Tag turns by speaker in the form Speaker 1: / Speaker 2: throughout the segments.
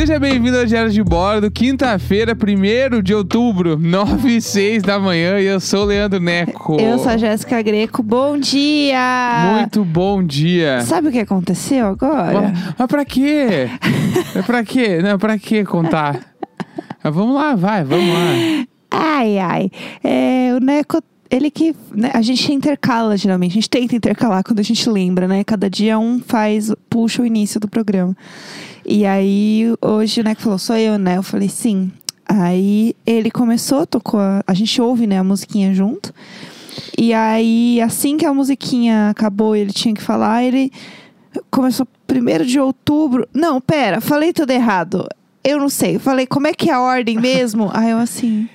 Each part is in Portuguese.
Speaker 1: Seja bem-vindo ao Diário de Bordo, quinta-feira, 1 de outubro, 9 e 6 da manhã, e eu sou o Leandro Neco.
Speaker 2: Eu sou a Jéssica Greco. Bom dia!
Speaker 1: Muito bom dia.
Speaker 2: Sabe o que aconteceu agora?
Speaker 1: Mas, mas pra quê? É pra quê? Não, pra quê contar? Mas vamos lá, vai, vamos lá.
Speaker 2: Ai, ai. É, o Neco, ele que. né, a gente intercala geralmente. A gente tenta intercalar quando a gente lembra, né? Cada dia um faz, puxa o início do programa. E aí, hoje o Neco falou, sou eu, né? Eu falei, sim. Aí ele começou, tocou. A, a gente ouve, né, a musiquinha junto. E aí, assim que a musiquinha acabou e ele tinha que falar, ele começou primeiro de outubro. Não, pera, falei tudo errado. Eu não sei. Falei, como é que é a ordem mesmo? aí eu assim.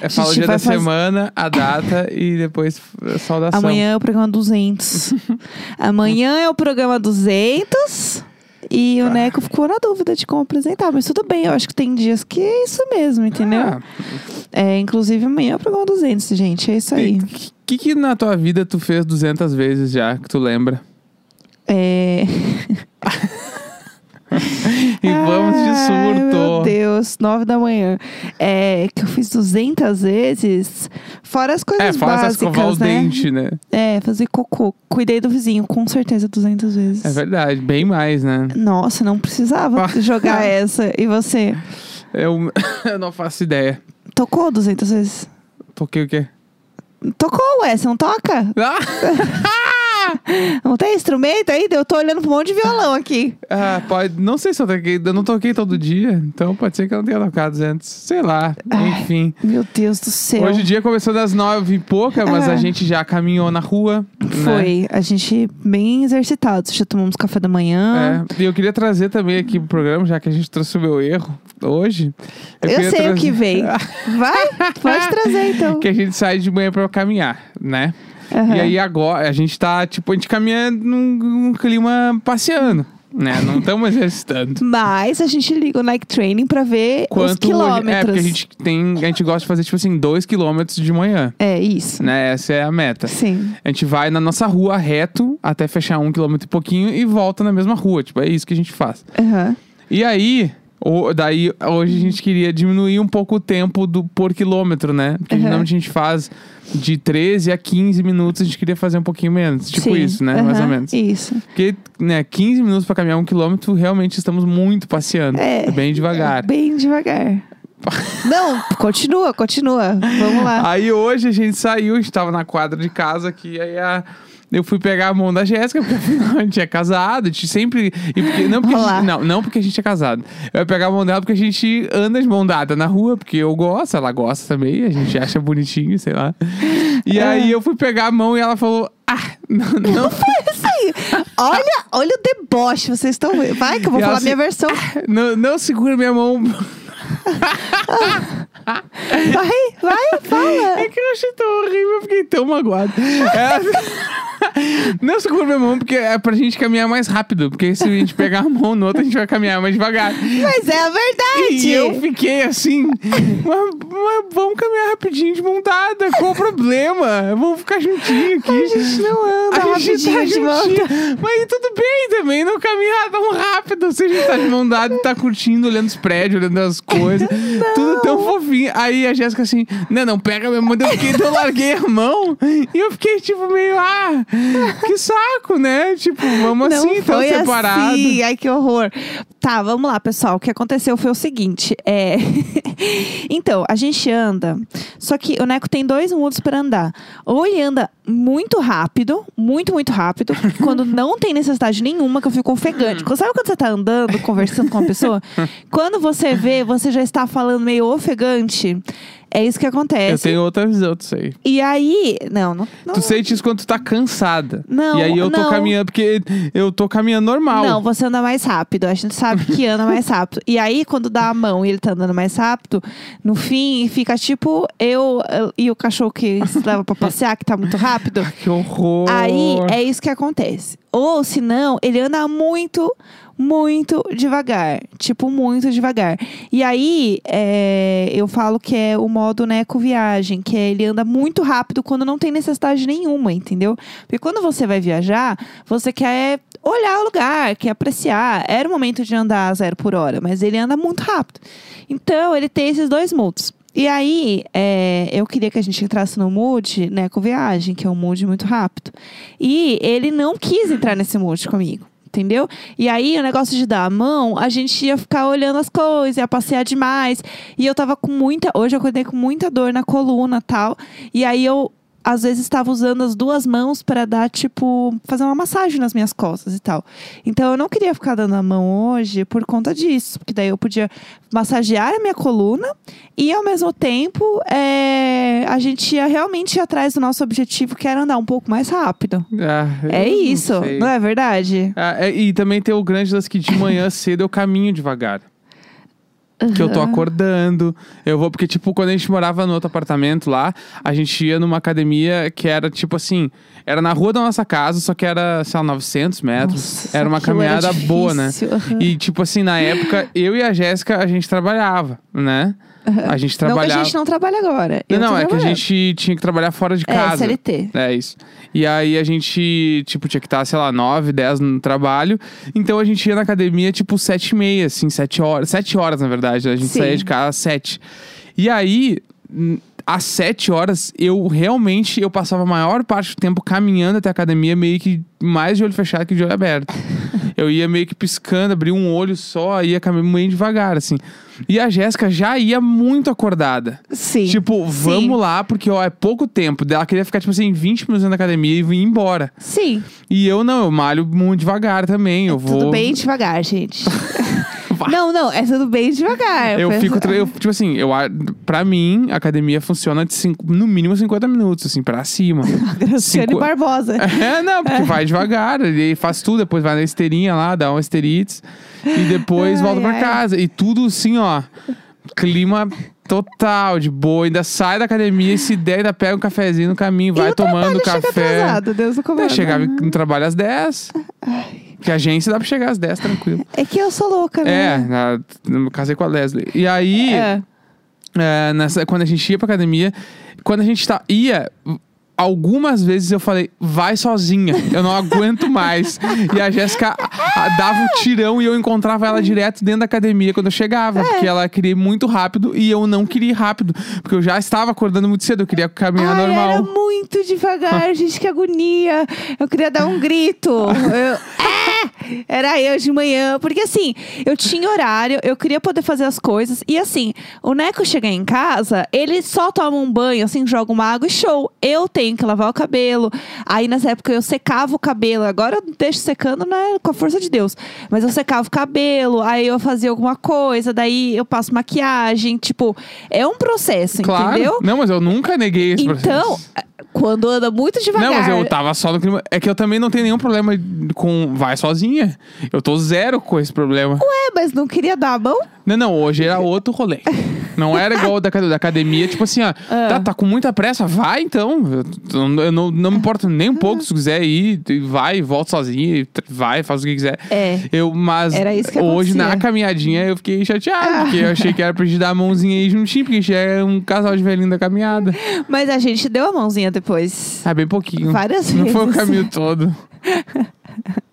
Speaker 1: É, fala o dia da
Speaker 2: fazer-
Speaker 1: semana, a data e depois a saudação.
Speaker 2: Amanhã é o programa 200. Amanhã é o programa 200. E
Speaker 1: Tá.
Speaker 2: o Neco ficou na dúvida de como apresentar. Mas tudo bem, eu acho que tem dias que é isso mesmo, entendeu?
Speaker 1: Ah,
Speaker 2: É, inclusive amanhã é o programa 200, gente. É isso aí.
Speaker 1: O que, que na tua vida tu fez 200 vezes já, que tu lembra?
Speaker 2: É...
Speaker 1: E vamos de
Speaker 2: Ai, Meu
Speaker 1: surto.
Speaker 2: Deus, 9 da manhã. É que eu fiz 200 vezes, fora as coisas
Speaker 1: É, fora
Speaker 2: básicas,
Speaker 1: escovar o
Speaker 2: né?
Speaker 1: dente, né?
Speaker 2: É, fazer cocô. Cuidei do vizinho, com certeza 200 vezes.
Speaker 1: É verdade, bem mais, né?
Speaker 2: Nossa, não precisava jogar essa. E você?
Speaker 1: Eu, eu não faço ideia.
Speaker 2: Tocou 200 vezes?
Speaker 1: Toquei o quê?
Speaker 2: Tocou, ué, você não toca?
Speaker 1: Ah!
Speaker 2: Não tem instrumento ainda? Eu tô olhando pra um monte de violão aqui.
Speaker 1: Ah, pode. Não sei se eu toquei. Eu não toquei todo dia, então pode ser que eu não tenha tocado antes. Sei lá.
Speaker 2: Ai,
Speaker 1: Enfim.
Speaker 2: Meu Deus do céu.
Speaker 1: Hoje o dia começou das nove e pouca, mas
Speaker 2: Ah.
Speaker 1: a gente já caminhou na rua. Né?
Speaker 2: Foi, a gente bem exercitado. Já tomamos café da manhã.
Speaker 1: É, e eu queria trazer também aqui pro programa, já que a gente trouxe o meu erro hoje.
Speaker 2: Eu,
Speaker 1: queria
Speaker 2: sei o
Speaker 1: trazer-
Speaker 2: que vem. Vai, pode trazer então.
Speaker 1: que a gente sai de manhã pra caminhar, né?
Speaker 2: Aham.
Speaker 1: E aí agora a gente tá, tipo, a gente caminha num, num clima passeando, né? Não estamos exercitando.
Speaker 2: Mas a gente liga o Nike Training pra ver os
Speaker 1: Quanto
Speaker 2: quilômetros.
Speaker 1: É, porque a gente tem. A gente gosta de fazer, tipo assim, dois quilômetros de manhã.
Speaker 2: É isso.
Speaker 1: Né? Essa é a meta.
Speaker 2: Sim.
Speaker 1: A gente vai na nossa rua reto até fechar um quilômetro e pouquinho e volta na mesma rua. Tipo, é isso que a gente faz.
Speaker 2: Aham.
Speaker 1: E aí, o- daí hoje a gente queria diminuir um pouco o tempo do por quilômetro, né? Porque
Speaker 2: Uhum.
Speaker 1: geralmente a gente faz de 13 a 15 minutos, a gente queria fazer um pouquinho menos. Tipo
Speaker 2: Sim.
Speaker 1: isso, né? Mais ou menos.
Speaker 2: Isso.
Speaker 1: Porque, né, 15 minutos pra caminhar um quilômetro, realmente estamos muito passeando.
Speaker 2: É.
Speaker 1: bem devagar.
Speaker 2: Bem devagar. Não, continua, continua. Vamos lá.
Speaker 1: Aí hoje a gente saiu, a gente tava na quadra de casa aqui, aí a- eu fui pegar a mão da Jéssica, porque afinal a gente é casado, a gente sempre. porque- não, porque gente, não, não porque a gente é casado. Eu ia pegar a mão dela porque a gente anda de mão dada na rua, porque eu gosto, ela gosta também, a gente acha bonitinho, sei lá. E
Speaker 2: É.
Speaker 1: aí eu fui pegar a mão e ela falou: Ah, não. não.
Speaker 2: Isso aí. Olha, olha o deboche, vocês estão. Vai que eu vou
Speaker 1: E
Speaker 2: falar minha
Speaker 1: assim-
Speaker 2: versão.
Speaker 1: Não, não segura minha mão.
Speaker 2: Vai, vai, fala.
Speaker 1: É que eu achei tão horrível, eu fiquei tão magoado. É, Não segura minha mão, porque é pra gente caminhar mais rápido. Porque se a gente pegar a mão no outro, a gente vai caminhar mais devagar.
Speaker 2: Mas é a verdade.
Speaker 1: E eu fiquei assim, mas, mas vamos caminhar rapidinho de montada, qual o problema? Vamos ficar juntinho aqui.
Speaker 2: A gente não anda
Speaker 1: A gente tá
Speaker 2: de
Speaker 1: juntinho. Mas tudo bem também, não caminhar tão rápido. Se a gente tá de mão dada e tá curtindo, olhando os prédios, olhando as coisas. tudo tão fofinho. Aí a Jéssica assim, não, não, pega minha mão. Eu fiquei, então eu larguei a mão. E eu fiquei tipo meio, ah, que saco, né? Tipo, vamos
Speaker 2: Não
Speaker 1: assim, tão
Speaker 2: foi
Speaker 1: separados.
Speaker 2: assim. Ai, que horror. Tá, vamos lá, pessoal. O que aconteceu foi o seguinte. É... então, a gente anda. Só que o Neco tem dois mundos para andar. Ou ele anda muito rápido, muito, muito rápido, quando não tem necessidade nenhuma, que eu fico ofegante. Sabe quando você tá andando, conversando com uma pessoa? quando você vê, você já está falando meio ofegante. É isso que acontece.
Speaker 1: Eu tenho outra visão disso aí.
Speaker 2: E aí. Não, não. não
Speaker 1: Tu sente isso quando tu tá cansada.
Speaker 2: Não,
Speaker 1: E aí eu tô
Speaker 2: não.
Speaker 1: caminhando, porque eu tô caminhando normal.
Speaker 2: Não, você anda mais rápido. A gente sabe que anda mais rápido. E aí, quando dá a mão e ele tá andando mais rápido, no fim fica tipo eu eu e o cachorro que se leva pra passear, que tá muito rápido.
Speaker 1: Que horror.
Speaker 2: Aí é isso que acontece. Ou se não, ele anda muito, muito devagar. Tipo, muito devagar. E aí, é, eu falo que é o modo Neco Viagem, que é ele anda muito rápido quando não tem necessidade nenhuma, entendeu? Porque quando você vai viajar, você quer olhar o lugar, quer apreciar. Era o momento de andar a zero por hora, mas ele anda muito rápido. Então, ele tem esses dois moods. E aí, é, eu queria que a gente entrasse no mood, né, com viagem, que é um mood muito rápido. E ele não quis entrar nesse mood comigo. Entendeu? E aí, o negócio de dar a mão, a gente ia ficar olhando as coisas, ia passear demais. E eu tava com muita. Hoje eu acordei com muita dor na coluna tal. E aí eu às vezes estava usando as duas mãos para dar, tipo, fazer uma massagem nas minhas costas e tal. Então eu não queria ficar dando a mão hoje por conta disso, porque daí eu podia massagear a minha coluna e ao mesmo tempo é, a gente ia realmente ir atrás do nosso objetivo, que era andar um pouco mais rápido.
Speaker 1: Ah,
Speaker 2: É
Speaker 1: não
Speaker 2: isso,
Speaker 1: sei.
Speaker 2: não é verdade?
Speaker 1: Ah, é, e também tem o grande lance que de manhã cedo eu caminho devagar. Que eu tô acordando. Eu vou, porque, tipo, quando a gente morava no outro apartamento lá, a gente ia numa academia que era, tipo assim, era na rua da nossa casa, só que era, sei lá, 900 metros.
Speaker 2: Nossa,
Speaker 1: era uma
Speaker 2: aquilo era
Speaker 1: caminhada boa, né?
Speaker 2: aham.
Speaker 1: E, tipo assim, na época, eu e a Jéssica, a gente trabalhava, né? A gente
Speaker 2: Não que
Speaker 1: trabalhava.
Speaker 2: a gente não trabalha agora.
Speaker 1: Não,
Speaker 2: tô
Speaker 1: é que a gente tinha que trabalhar fora de
Speaker 2: É,
Speaker 1: casa.
Speaker 2: CLT.
Speaker 1: É isso. E aí a gente, tipo, tinha que estar, sei lá, 9, 10 no trabalho. Então a gente ia na academia, tipo, 7 e meia, assim, 7 horas. 7 horas, na verdade. A gente
Speaker 2: Sim.
Speaker 1: saía de casa às 7. E aí, às 7 horas, eu realmente, eu passava a maior parte do tempo caminhando até a academia, meio que mais de olho fechado que de olho aberto. eu ia meio que piscando, abria um olho só, ia caminhando meio devagar, assim. E a Jéssica já ia muito acordada.
Speaker 2: Sim.
Speaker 1: Tipo, vamos
Speaker 2: Sim.
Speaker 1: lá, porque ó, é pouco tempo. Ela queria ficar, tipo assim, 20 minutos na academia e vir embora.
Speaker 2: Sim.
Speaker 1: E eu não, eu malho muito devagar também. Eu vou.
Speaker 2: Tudo bem devagar, gente. Não, não, é tudo bem devagar.
Speaker 1: Eu
Speaker 2: penso-
Speaker 1: fico, tra- eu, tipo assim, eu, pra mim, a academia funciona de cinco- no mínimo 50 minutos, assim, pra cima.
Speaker 2: Graciane
Speaker 1: cinco-
Speaker 2: Barbosa.
Speaker 1: É, não, porque vai devagar, ele faz tudo, depois vai na esteirinha lá, dá uma esterites e depois
Speaker 2: Ai,
Speaker 1: volta pra
Speaker 2: ai.
Speaker 1: casa. E tudo assim, ó, clima total, de boa. Ainda sai da academia e se der, ainda pega um cafezinho no caminho, vai
Speaker 2: o
Speaker 1: tomando
Speaker 2: trabalho chega
Speaker 1: café.
Speaker 2: atrasado, Deus do
Speaker 1: É,
Speaker 2: comando.
Speaker 1: chegava no trabalho às 10. Que a agência dá pra chegar às 10, tranquilo.
Speaker 2: É que eu sou louca,
Speaker 1: É,
Speaker 2: né?
Speaker 1: na, eu casei com a Leslie. E aí,
Speaker 2: É.
Speaker 1: é, nessa, quando a gente ia pra academia, quando a gente tá, ia, algumas vezes eu falei, vai sozinha, eu não aguento mais. e a Jéssica dava um tirão e eu encontrava ela direto dentro da academia quando eu chegava, porque ela queria ir muito rápido e eu não queria ir rápido, porque eu já estava acordando muito cedo, eu queria caminhar
Speaker 2: Ai,
Speaker 1: normal.
Speaker 2: era muito devagar, gente, que agonia. Eu queria dar um grito. Eu- É! Era eu de manhã. Porque assim, eu tinha horário, eu queria poder fazer as coisas. E assim, o Neco chega em casa, ele só toma um banho, assim, joga uma água e show. Eu tenho que lavar o cabelo. Aí nessa época eu secava o cabelo. Agora eu deixo secando, né, com a força de Deus. Mas eu secava o cabelo, aí eu fazia alguma coisa, daí eu passo maquiagem. Tipo, é um processo,
Speaker 1: Claro.
Speaker 2: entendeu?
Speaker 1: Não, mas eu nunca neguei esse processo.
Speaker 2: Então, quando anda muito devagar.
Speaker 1: Não, mas eu tava só no clima. É que eu também não tenho nenhum problema com. Vai sozinha. Eu tô zero com esse problema.
Speaker 2: É, mas não queria dar a mão?
Speaker 1: Não, não, hoje era outro rolê. Não era igual o da, da academia, tipo assim, ó,
Speaker 2: Ah.
Speaker 1: tá, tá com muita pressa, vai então. Eu, eu- não, não me importo nem um pouco se quiser ir, vai, volta sozinho, vai, faz o que quiser.
Speaker 2: É.
Speaker 1: Eu, mas hoje na caminhadinha eu fiquei chateado,
Speaker 2: Ah.
Speaker 1: porque eu achei que era pra gente dar a mãozinha aí juntinho, porque a gente é um casal de velhinho da caminhada.
Speaker 2: Mas a gente deu a mãozinha depois.
Speaker 1: Ah, bem pouquinho.
Speaker 2: Várias
Speaker 1: Não foi o
Speaker 2: vezes.
Speaker 1: caminho todo.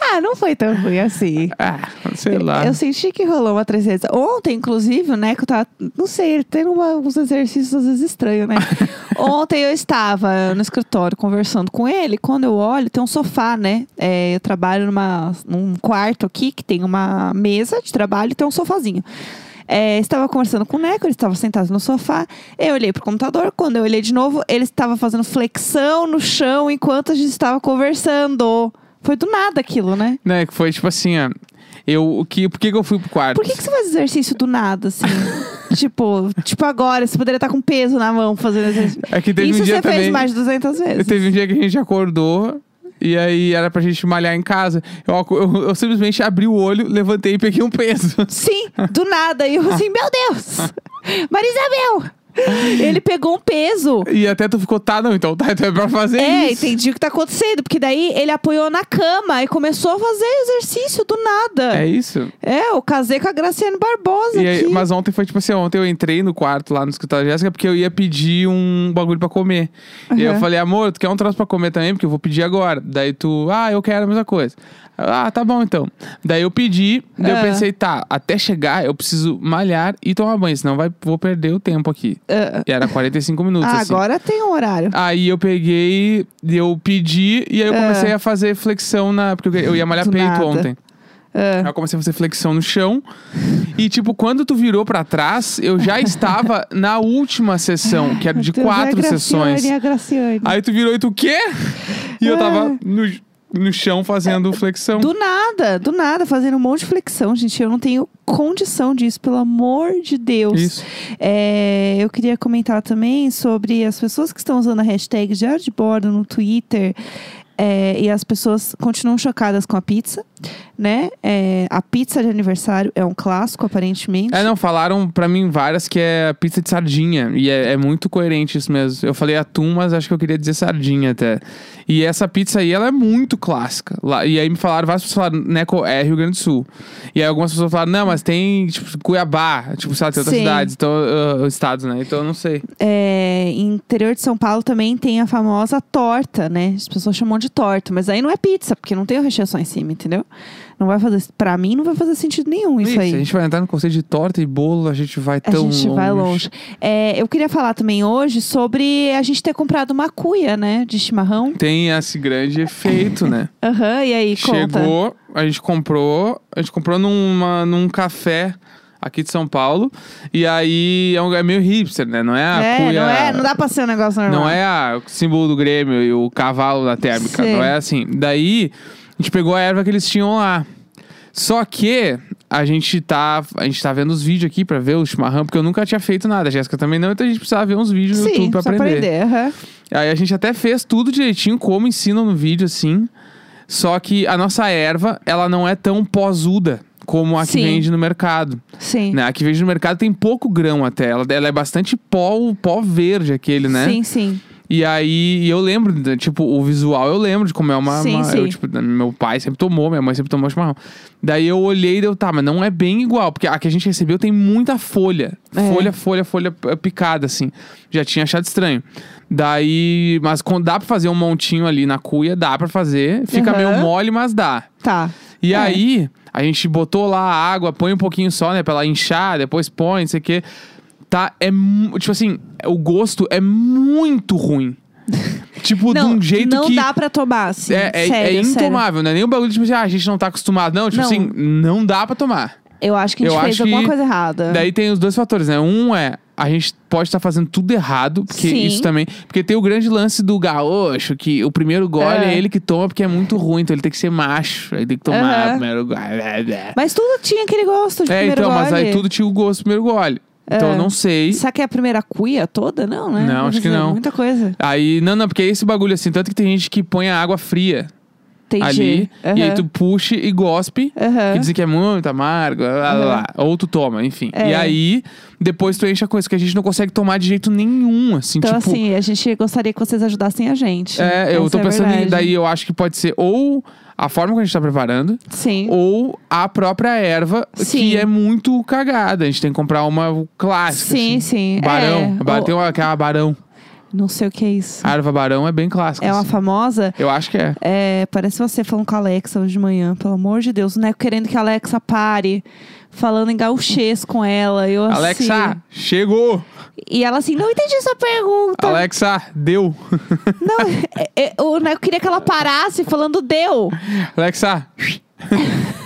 Speaker 2: Ah, não foi tão ruim assim.
Speaker 1: Ah, sei lá.
Speaker 2: Eu senti que rolou uma tristeza. Ontem, inclusive, o Neco tá. Não sei, tem uma- uns exercícios às vezes estranhos, né? Ontem eu estava no escritório conversando com ele. Quando eu olho, tem um sofá, né? É, eu trabalho numa, num quarto aqui que tem uma mesa de trabalho e tem um sofazinho. É, estava conversando com o Neco, ele estava sentado no sofá. Eu olhei pro computador. Quando eu olhei de novo, ele estava fazendo flexão no chão enquanto a gente estava conversando. Foi do nada aquilo, né?
Speaker 1: Né, que foi tipo assim, ó. Eu, o que, por que, que eu fui pro quarto?
Speaker 2: Por que, que você faz exercício do nada, assim? tipo, tipo agora, você poderia estar com peso na mão fazendo exercício.
Speaker 1: É que teve
Speaker 2: Isso
Speaker 1: um dia
Speaker 2: você
Speaker 1: também.
Speaker 2: fez mais de 200 vezes.
Speaker 1: Teve um dia que a gente acordou e aí era pra gente malhar em casa. Eu, eu, eu simplesmente abri o olho, levantei e peguei um peso.
Speaker 2: Sim, do nada. E eu assim, meu Deus! Marisabel! Ele pegou um peso.
Speaker 1: E até tu ficou, tá, não, então tá, então é pra fazer
Speaker 2: É,
Speaker 1: isso.
Speaker 2: entendi o que tá acontecendo. Porque daí ele apoiou na cama e começou a fazer exercício do nada.
Speaker 1: É isso.
Speaker 2: É, eu casei com a Graciane Barbosa
Speaker 1: E aí- mas ontem foi tipo assim, ontem eu entrei no quarto lá no escritório da Jéssica porque eu ia pedir um bagulho pra comer. E aí eu falei, amor, tu quer um troço pra comer também? Porque eu vou pedir agora. Daí tu, ah, eu quero a mesma coisa. Ah, tá bom então. Daí eu pedi, daí eu
Speaker 2: Ah.
Speaker 1: pensei, tá, até chegar eu preciso malhar e tomar banho, senão vai, vou perder o tempo aqui. E era 45 minutos,
Speaker 2: ah,
Speaker 1: assim.
Speaker 2: agora tem um horário.
Speaker 1: Aí eu peguei, eu pedi e aí eu
Speaker 2: Ah.
Speaker 1: comecei a fazer flexão na. Porque eu ia malhar
Speaker 2: Do
Speaker 1: peito
Speaker 2: nada.
Speaker 1: ontem.
Speaker 2: Ah.
Speaker 1: Aí eu comecei a fazer flexão no chão. E, tipo, quando tu virou pra trás, eu já estava na última sessão, que era de
Speaker 2: Deus, é
Speaker 1: quatro
Speaker 2: Graciane,
Speaker 1: sessões.
Speaker 2: É Graciane.
Speaker 1: Aí tu virou e tu, o quê? E eu tava no, no chão fazendo flexão.
Speaker 2: Do nada, do nada, fazendo um monte de flexão, gente. Eu não tenho condição disso, pelo amor de Deus.
Speaker 1: Isso.
Speaker 2: É, eu queria comentar também sobre as pessoas que estão usando a hashtag Diário de Bordo no Twitter. É, e as pessoas continuam chocadas com a pizza, né? É, a pizza de aniversário é um clássico, aparentemente.
Speaker 1: É, não, falaram pra mim várias que é pizza de sardinha. E é, é muito coerente isso mesmo. Eu falei atum, mas acho que eu queria dizer sardinha até. E essa pizza aí, ela é muito clássica. Lá, e aí me falaram, várias pessoas falaram, né, co- é Rio Grande do Sul. E aí algumas pessoas falaram, não, mas tem, tipo, Cuiabá, tipo, sei lá, tem outras cidades, então, uh, estados, né? Então eu não sei.
Speaker 2: É, interior de São Paulo também tem a famosa torta, né? As pessoas chamam de torta, mas aí não é pizza, porque não tem o recheio só em cima, entendeu? Não vai fazer, para mim não vai fazer sentido nenhum isso
Speaker 1: Ih,
Speaker 2: aí.
Speaker 1: Se a gente vai entrar no conceito de torta e bolo, a gente vai
Speaker 2: A
Speaker 1: tão
Speaker 2: gente vai longe. É, eu queria falar também hoje sobre a gente ter comprado uma cuia, né? De chimarrão.
Speaker 1: Tem esse grande efeito, né?
Speaker 2: Aham, e aí, conta.
Speaker 1: Chegou, a gente comprou, a gente comprou numa, num café aqui de São Paulo. E aí é, um, é meio hipster, né? Não é a
Speaker 2: é, não é, não dá pra ser um negócio normal.
Speaker 1: Não é a- o símbolo do Grêmio e o cavalo da térmica.
Speaker 2: Sim.
Speaker 1: Não é assim. Daí, a gente pegou a erva que eles tinham lá. Só que a gente tá, a gente tá vendo os vídeos aqui pra ver o chimarrão, porque eu nunca tinha feito nada. A Jéssica também não, então a gente precisava ver uns vídeos no
Speaker 2: Sim,
Speaker 1: YouTube pra aprender.
Speaker 2: aprender. aham.
Speaker 1: Aí a gente até fez tudo direitinho, como ensinam no vídeo, assim. Só que a nossa erva, ela não é tão posuda como a que
Speaker 2: Sim.
Speaker 1: vende no mercado.
Speaker 2: Sim.
Speaker 1: Né? A que vende no mercado tem pouco grão até. Ela, ela é bastante pó, pó verde aquele, né?
Speaker 2: Sim, sim.
Speaker 1: E aí, eu lembro, de, tipo, o visual eu lembro de como é uma.
Speaker 2: Sim,
Speaker 1: uma-
Speaker 2: sim.
Speaker 1: eu, tipo, meu pai sempre tomou, minha mãe sempre tomou chimarrão. Daí eu olhei e deu, tá, mas não é bem igual, porque a que a gente recebeu tem muita folha.
Speaker 2: É.
Speaker 1: Folha, folha, folha eh, picada, assim. Já tinha achado estranho. Daí, mas quando dá pra fazer um montinho ali na cuia, dá pra fazer. Fica
Speaker 2: Aham.
Speaker 1: meio mole, mas dá.
Speaker 2: Tá.
Speaker 1: E
Speaker 2: É.
Speaker 1: aí, a gente botou lá a água, põe um pouquinho só, né, pra ela inchar, depois põe, não sei o quê. Tá, é. Tipo assim, o gosto é muito ruim. tipo,
Speaker 2: não,
Speaker 1: de um jeito
Speaker 2: não
Speaker 1: que.
Speaker 2: dá pra tomar, assim.
Speaker 1: é, é,
Speaker 2: sério,
Speaker 1: é
Speaker 2: sério.
Speaker 1: intomável, não é nem um bagulho tipo assim, ah, a gente não tá acostumado. Não, tipo
Speaker 2: Não.
Speaker 1: assim, não dá pra tomar.
Speaker 2: Eu acho que a gente
Speaker 1: Eu
Speaker 2: fez alguma
Speaker 1: que
Speaker 2: coisa errada.
Speaker 1: Daí tem os dois fatores, né? Um é. A gente pode estar fazendo tudo errado, porque
Speaker 2: Sim.
Speaker 1: isso também. Porque tem o grande lance do gaúcho, que o primeiro gole
Speaker 2: É.
Speaker 1: é ele que toma porque é muito ruim, então ele tem que ser macho. Aí tem que tomar o primeiro gole.
Speaker 2: Mas tudo tinha aquele gosto de
Speaker 1: É,
Speaker 2: primeiro
Speaker 1: então, mas
Speaker 2: gole.
Speaker 1: aí tudo tinha o gosto do primeiro gole. Então
Speaker 2: É.
Speaker 1: eu não sei.
Speaker 2: Será que é a primeira cuia toda? Não, né?
Speaker 1: Não, acho que não.
Speaker 2: Muita coisa.
Speaker 1: Aí, não, não, porque é esse bagulho assim, tanto que tem gente que põe a água fria
Speaker 2: Entendi.
Speaker 1: ali, e aí tu puxa e gospe.
Speaker 2: Aham.
Speaker 1: Que dizem que é muito amargo, lá, lá, ou tu toma, enfim.
Speaker 2: É.
Speaker 1: E aí, depois tu enche a coisa que a gente não consegue tomar de jeito nenhum, assim,
Speaker 2: Então,
Speaker 1: tipo.
Speaker 2: assim, a gente gostaria que vocês ajudassem a gente.
Speaker 1: é, eu tô
Speaker 2: é
Speaker 1: pensando em. Daí eu acho que pode ser ou a forma que a gente tá preparando,
Speaker 2: Sim.
Speaker 1: ou a própria erva,
Speaker 2: Sim.
Speaker 1: que é muito cagada. A gente tem que comprar uma clássica.
Speaker 2: Sim,
Speaker 1: assim.
Speaker 2: sim.
Speaker 1: Barão.
Speaker 2: É,
Speaker 1: Tem uma que é a barão.
Speaker 2: Não sei o que é isso.
Speaker 1: A erva barão é bem clássica.
Speaker 2: É uma
Speaker 1: assim.
Speaker 2: famosa.
Speaker 1: Eu acho que é.
Speaker 2: É, parece você falando com a Alexa hoje de manhã, pelo amor de Deus, né? Querendo que a Alexa pare, falando em gauchês com ela. Eu, assim,
Speaker 1: Alexa, chegou!
Speaker 2: E ela assim, não entendi sua pergunta.
Speaker 1: Alexa, deu!
Speaker 2: Não, é, é, eu, né, eu queria que ela parasse falando deu.
Speaker 1: Alexa,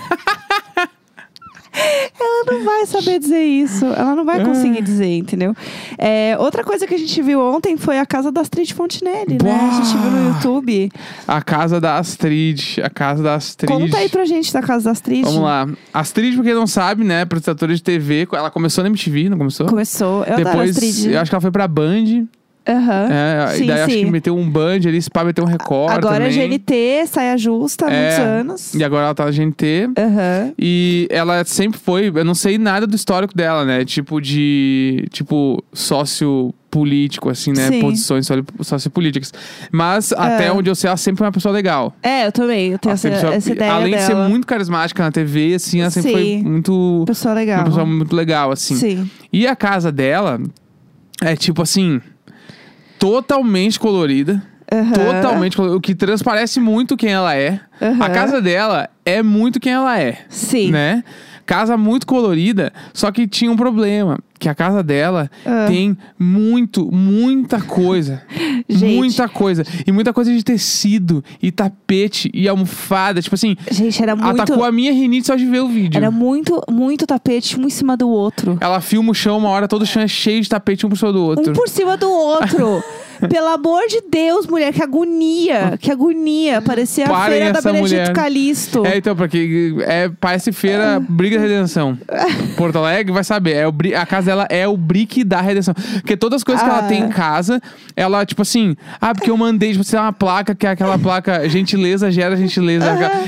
Speaker 2: Ela não vai saber dizer isso. Ela não vai conseguir
Speaker 1: Ah.
Speaker 2: dizer, entendeu? É, outra coisa que a gente viu ontem foi a casa da Astrid Fontinelli, né? A gente viu no! YouTube.
Speaker 1: a casa da Astrid. A casa da Astrid.
Speaker 2: Conta aí pra gente da casa da Astrid.
Speaker 1: Vamos lá. Astrid, pra quem não sabe, né? Apresentadora de TV. Ela começou na MTV, não começou?
Speaker 2: Começou. Eu adoro a
Speaker 1: Depois,
Speaker 2: Astrid.
Speaker 1: eu acho que ela foi pra Band.
Speaker 2: Aham.
Speaker 1: É,
Speaker 2: Sim,
Speaker 1: e daí acho
Speaker 2: sim.
Speaker 1: que meteu um band ali, pá meteu um recorde
Speaker 2: Agora é
Speaker 1: também.
Speaker 2: GNT, saia justa há
Speaker 1: É,
Speaker 2: muitos anos.
Speaker 1: E agora ela tá na GNT.
Speaker 2: Aham.
Speaker 1: E ela sempre foi, eu não sei nada do histórico dela, né? Tipo de, tipo, sócio político, assim, né?
Speaker 2: Sim.
Speaker 1: Posições sociopolíticas. Mas, até onde eu sei, ela sempre foi uma pessoa legal.
Speaker 2: É, eu também. Eu tenho essa,
Speaker 1: foi-
Speaker 2: essa ideia
Speaker 1: além
Speaker 2: dela.
Speaker 1: de ser muito carismática na TV, assim, ela sempre
Speaker 2: Sim.
Speaker 1: foi muito...
Speaker 2: Pessoa legal.
Speaker 1: Uma pessoa muito legal, assim.
Speaker 2: Sim.
Speaker 1: E a casa dela é, tipo assim, totalmente colorida.
Speaker 2: Aham.
Speaker 1: Totalmente colorida. O que transparece muito quem ela é.
Speaker 2: Aham.
Speaker 1: A casa dela é muito quem ela é
Speaker 2: Sim.
Speaker 1: né? Casa muito colorida, só que tinha um problema, que a casa dela
Speaker 2: Ah.
Speaker 1: tem muito, muita coisa.
Speaker 2: Gente.
Speaker 1: Muita coisa. E muita coisa de tecido, e tapete, e almofada. Tipo assim,
Speaker 2: Gente, era muito.
Speaker 1: atacou a minha rinite só de ver o vídeo.
Speaker 2: Era muito, muito tapete um em cima do outro.
Speaker 1: Ela filma o chão uma hora, todo o chão é cheio de tapete um por cima do outro.
Speaker 2: Um por cima do outro. Pelo amor de Deus, mulher, que agonia. Que agonia. Parecia a
Speaker 1: Parem
Speaker 2: feira da Benedito. Calisto.
Speaker 1: É, então, porque é, parece feira Briga Redenção. Porto Alegre vai saber. É a casa dela é o brick da redenção. Porque todas as coisas que ela
Speaker 2: Ah.
Speaker 1: tem em casa, ela, tipo assim, ah, porque eu mandei, tipo, você uma placa, que é aquela placa, gentileza gera gentileza.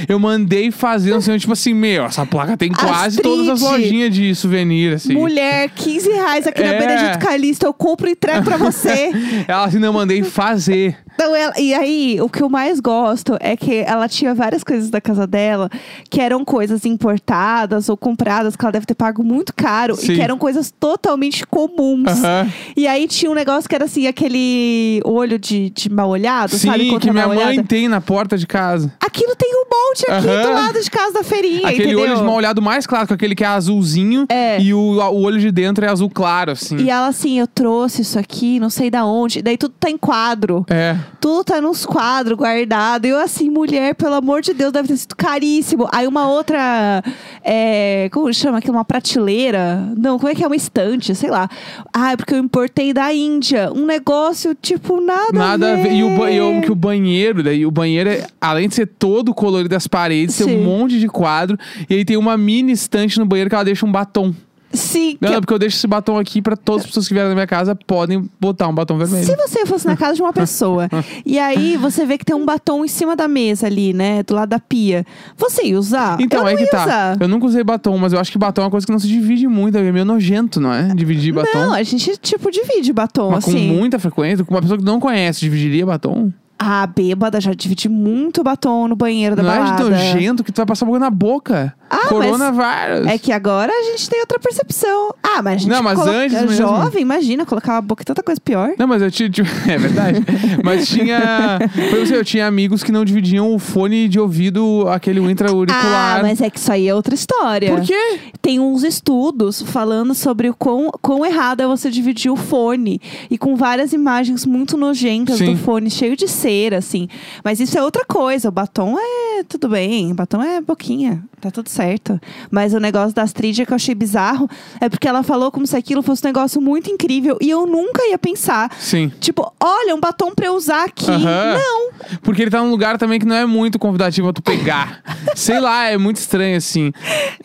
Speaker 1: Eu mandei fazer, não sei, tipo assim, meu, essa placa tem quase todas as
Speaker 2: Astrid.
Speaker 1: lojinhas de souvenir, assim.
Speaker 2: Mulher, 15 reais aqui na
Speaker 1: É.
Speaker 2: Benedito Calisto. Eu compro e entrego pra você.
Speaker 1: Ela assim, não, eu mandei fazer.
Speaker 2: Então, ela- e aí, o que eu mais gosto é que ela tinha várias coisas da casa dela que eram coisas importadas ou compradas que ela deve ter pago muito caro
Speaker 1: Sim.
Speaker 2: e que eram coisas totalmente comuns.
Speaker 1: Aham.
Speaker 2: E aí tinha um negócio que era assim, aquele olho de, de mal olhado, sabe? Contra
Speaker 1: que minha mãe tem na porta de casa.
Speaker 2: Aquilo tem um monte aqui
Speaker 1: Aham.
Speaker 2: do lado de casa da feirinha,
Speaker 1: Aquele
Speaker 2: entendeu?
Speaker 1: olho de mal olhado mais clássico, aquele que é azulzinho
Speaker 2: É.
Speaker 1: e o, o olho de dentro é azul claro, assim.
Speaker 2: E ela assim, eu trouxe isso aqui, não sei da onde. Daí tudo tá em quadro.
Speaker 1: É.
Speaker 2: Tudo tá nos quadros guardado. E eu assim, mulher, pelo amor de Deus, deve ter sido caríssimo. Aí uma outra. É, como chama aquilo? Uma prateleira? Não, como é que é? Uma estante, sei lá. Ah, é porque eu importei da Índia. Um negócio, tipo, nada.
Speaker 1: Nada a ver. E o, e o, que o banheiro, daí o banheiro, é, além de ser todo colorido das paredes, tem
Speaker 2: Sim.
Speaker 1: um monte de quadro. E aí tem uma mini estante no banheiro que ela deixa um batom.
Speaker 2: Sim.
Speaker 1: Não,
Speaker 2: que-
Speaker 1: não, porque eu deixo esse batom aqui pra todas as pessoas que vierem na minha casa podem botar um batom vermelho.
Speaker 2: Se você fosse na casa de uma pessoa e aí você vê que tem um batom em cima da mesa ali, né? Do lado da pia. Você ia usar?
Speaker 1: Então,
Speaker 2: eu
Speaker 1: é que tá.
Speaker 2: usar.
Speaker 1: Eu nunca usei batom, mas eu acho que batom é uma coisa que não se divide muito. É meio nojento, não é? Dividir batom.
Speaker 2: Não, a gente, tipo, divide batom,
Speaker 1: mas
Speaker 2: assim.
Speaker 1: com muita frequência, com uma pessoa que não conhece, dividiria batom?
Speaker 2: A bêbada já dividi muito batom no banheiro da
Speaker 1: não
Speaker 2: balada.
Speaker 1: é de nojento que tu vai passar boca na boca.
Speaker 2: Ah,
Speaker 1: Coronavírus.
Speaker 2: É que agora a gente tem outra percepção. Ah, mas a gente
Speaker 1: Não, mas
Speaker 2: coloca-
Speaker 1: antes
Speaker 2: é
Speaker 1: mesmo.
Speaker 2: jovem, imagina, colocar a boca em tanta coisa pior.
Speaker 1: Não, mas eu tinha. É verdade. mas tinha. Eu tinha amigos que não dividiam o fone de ouvido, aquele intra-auricular.
Speaker 2: Ah, mas é que isso aí é outra história.
Speaker 1: Por quê?
Speaker 2: Tem uns estudos falando sobre o quão, quão errado é você dividir o fone. E com várias imagens muito nojentas
Speaker 1: Sim.
Speaker 2: do fone, cheio de cera, assim. Mas isso é outra coisa. O batom é tudo bem. O batom é boquinha. Tá tudo certo. Mas o negócio da Astrid que eu achei bizarro é porque ela falou como se aquilo fosse um negócio muito incrível. E eu nunca ia pensar.
Speaker 1: Sim.
Speaker 2: Tipo, olha, um batom pra eu usar aqui. Não.
Speaker 1: Porque ele tá num lugar também que não é muito convidativo a tu pegar. Sei lá, é muito estranho assim.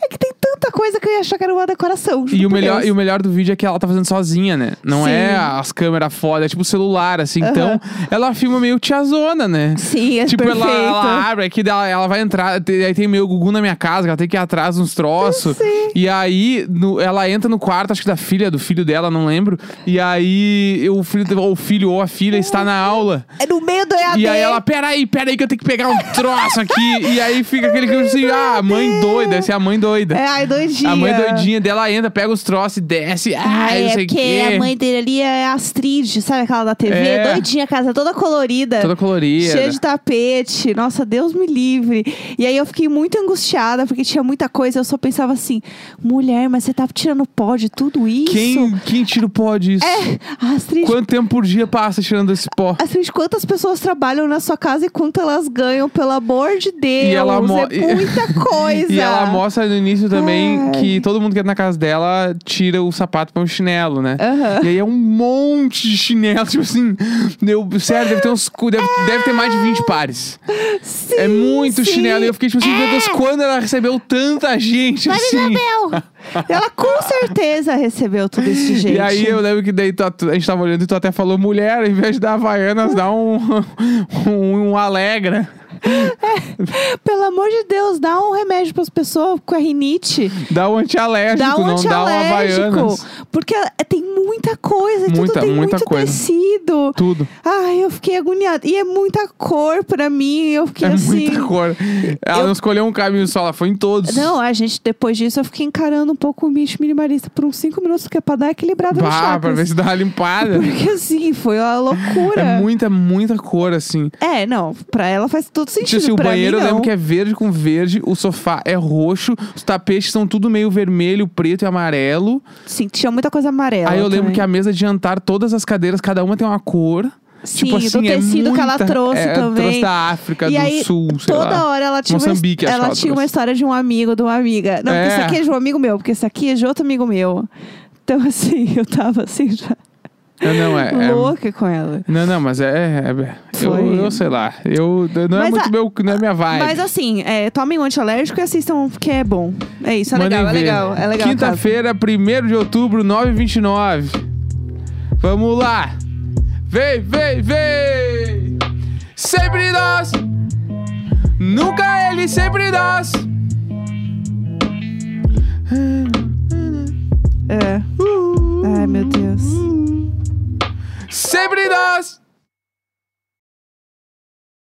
Speaker 2: É que tem tanta coisa que eu ia achar que era uma decoração.
Speaker 1: E o, melhor, e o melhor do vídeo é que ela tá fazendo sozinha, né? Não
Speaker 2: Sim.
Speaker 1: é as câmeras foda, é tipo o celular, assim.
Speaker 2: Aham.
Speaker 1: Então, ela filma meio tiazona, né?
Speaker 2: Sim, é
Speaker 1: Tipo, ela, ela abre aqui, ela, ela vai entrar. te- Aí tem meio Gugu na minha casa, que ela tem que ir atrás uns troços. E aí, no- ela entra no quarto, acho que da filha, do filho dela, não lembro. E aí, o filho, ou o filho ou a filha está na aula.
Speaker 2: É no meio do EAD.
Speaker 1: E aí ela, peraí, peraí, que eu tenho que pegar um troço aqui. e aí fica aquele que assim, ah, mãe doida, essa é a mãe doida.
Speaker 2: É, doidinha.
Speaker 1: A mãe doidinha dela entra, pega os troços e desce.
Speaker 2: Ah,
Speaker 1: Ai, não
Speaker 2: é
Speaker 1: sei
Speaker 2: porque
Speaker 1: quê.
Speaker 2: a mãe dele ali é Astrid, sabe aquela da TV?
Speaker 1: É.
Speaker 2: Doidinha, a casa toda colorida.
Speaker 1: Toda colorida.
Speaker 2: Cheia de tapete. Nossa, Deus me livre. E aí eu fiquei muito angustiada, porque tinha muita coisa. Eu só pensava assim, mulher, mas você tá tirando pó de tudo isso?
Speaker 1: Quem, quem tira o pó disso?
Speaker 2: É, Astrid,
Speaker 1: Quanto tempo por dia passa tirando esse pó?
Speaker 2: Astrid, quantas pessoas trabalham na sua casa e quanto elas ganham, pelo amor de Deus?
Speaker 1: E ela mo-
Speaker 2: É muita coisa.
Speaker 1: E ela mostra no início também
Speaker 2: Ai.
Speaker 1: que todo mundo que entra na casa dela tira o sapato pra um chinelo, né?
Speaker 2: Aham.
Speaker 1: E aí é um monte de chinelo, tipo assim. Deu, sério, deve ter uns. Deve, deve ter mais de 20 pares.
Speaker 2: Sim,
Speaker 1: é muito
Speaker 2: sim. É.
Speaker 1: chinelo. E eu fiquei tipo assim, meu Deus, quando ela recebeu tanta gente
Speaker 2: Mas
Speaker 1: assim?
Speaker 2: Isabel, ela com certeza recebeu tudo isso de gente.
Speaker 1: E aí eu lembro que daí tu- a gente tava olhando e tu até falou, mulher, em vez de dar Havaianas, dá um, um, um Alegra.
Speaker 2: Pelo amor de Deus, dá um remédio pras pessoas com a rinite.
Speaker 1: Dá um antialérgico,
Speaker 2: Dá um
Speaker 1: não dá um
Speaker 2: antialérgico.
Speaker 1: Havaianas.
Speaker 2: Porque é- tem muita coisa, e
Speaker 1: Muita,
Speaker 2: tudo tem
Speaker 1: muita
Speaker 2: muito
Speaker 1: coisa. Tudo.
Speaker 2: Ai, eu fiquei agoniada. E é muita cor pra mim. Eu fiquei
Speaker 1: É
Speaker 2: assim.
Speaker 1: muita cor. Ela
Speaker 2: eu-
Speaker 1: não escolheu um caminho só, ela foi em todos.
Speaker 2: Não, a gente, depois disso, eu fiquei encarando um pouco o bicho minimalista por uns cinco minutos, porque é pra dar equilibrada no
Speaker 1: Bah, pra
Speaker 2: chakras.
Speaker 1: ver se dá uma limpada.
Speaker 2: Porque assim, foi uma loucura.
Speaker 1: É muita, muita cor, assim.
Speaker 2: É, não, pra ela faz todo sentido.
Speaker 1: Tipo assim, o
Speaker 2: pra
Speaker 1: banheiro
Speaker 2: mim,
Speaker 1: eu lembro que é verde com verde, o sofá é roxo, os tapetes são tudo meio vermelho, preto e amarelo.
Speaker 2: Sim, tinha muita coisa amarela.
Speaker 1: Aí eu lembro
Speaker 2: também.
Speaker 1: que a mesa de jantar, todas as cadeiras, cada uma tem uma cor.
Speaker 2: Sim,
Speaker 1: tipo assim,
Speaker 2: do tecido
Speaker 1: é
Speaker 2: que ela
Speaker 1: muita-
Speaker 2: trouxe
Speaker 1: é,
Speaker 2: também.
Speaker 1: Trouxe da África
Speaker 2: E
Speaker 1: do
Speaker 2: aí,
Speaker 1: Sul, sei
Speaker 2: toda
Speaker 1: lá.
Speaker 2: hora ela tinha, uma,
Speaker 1: Moçambique,
Speaker 2: ela
Speaker 1: ela
Speaker 2: tinha uma história de um amigo, de uma amiga. Não,
Speaker 1: É.
Speaker 2: porque esse aqui é de um amigo meu, porque esse aqui é de outro amigo meu. Então, assim, eu tava assim, já
Speaker 1: Não, não, é, é-
Speaker 2: louca com ela.
Speaker 1: Não, não, mas é. é- eu,
Speaker 2: Foi.
Speaker 1: eu sei lá. Eu, não é muito
Speaker 2: a-
Speaker 1: meu. Não é minha vibe.
Speaker 2: Mas assim, é, tomem um antialérgico e assistam, porque é bom. É isso, é
Speaker 1: Mandem
Speaker 2: legal, é legal, é legal. cara.
Speaker 1: Quinta-feira, 1 de outubro, 9h29. Vamos lá. Vem, vem, vem. Sempre nós. Nunca ele, sempre nós.
Speaker 2: É. Ai, meu Deus.
Speaker 1: Sempre nós.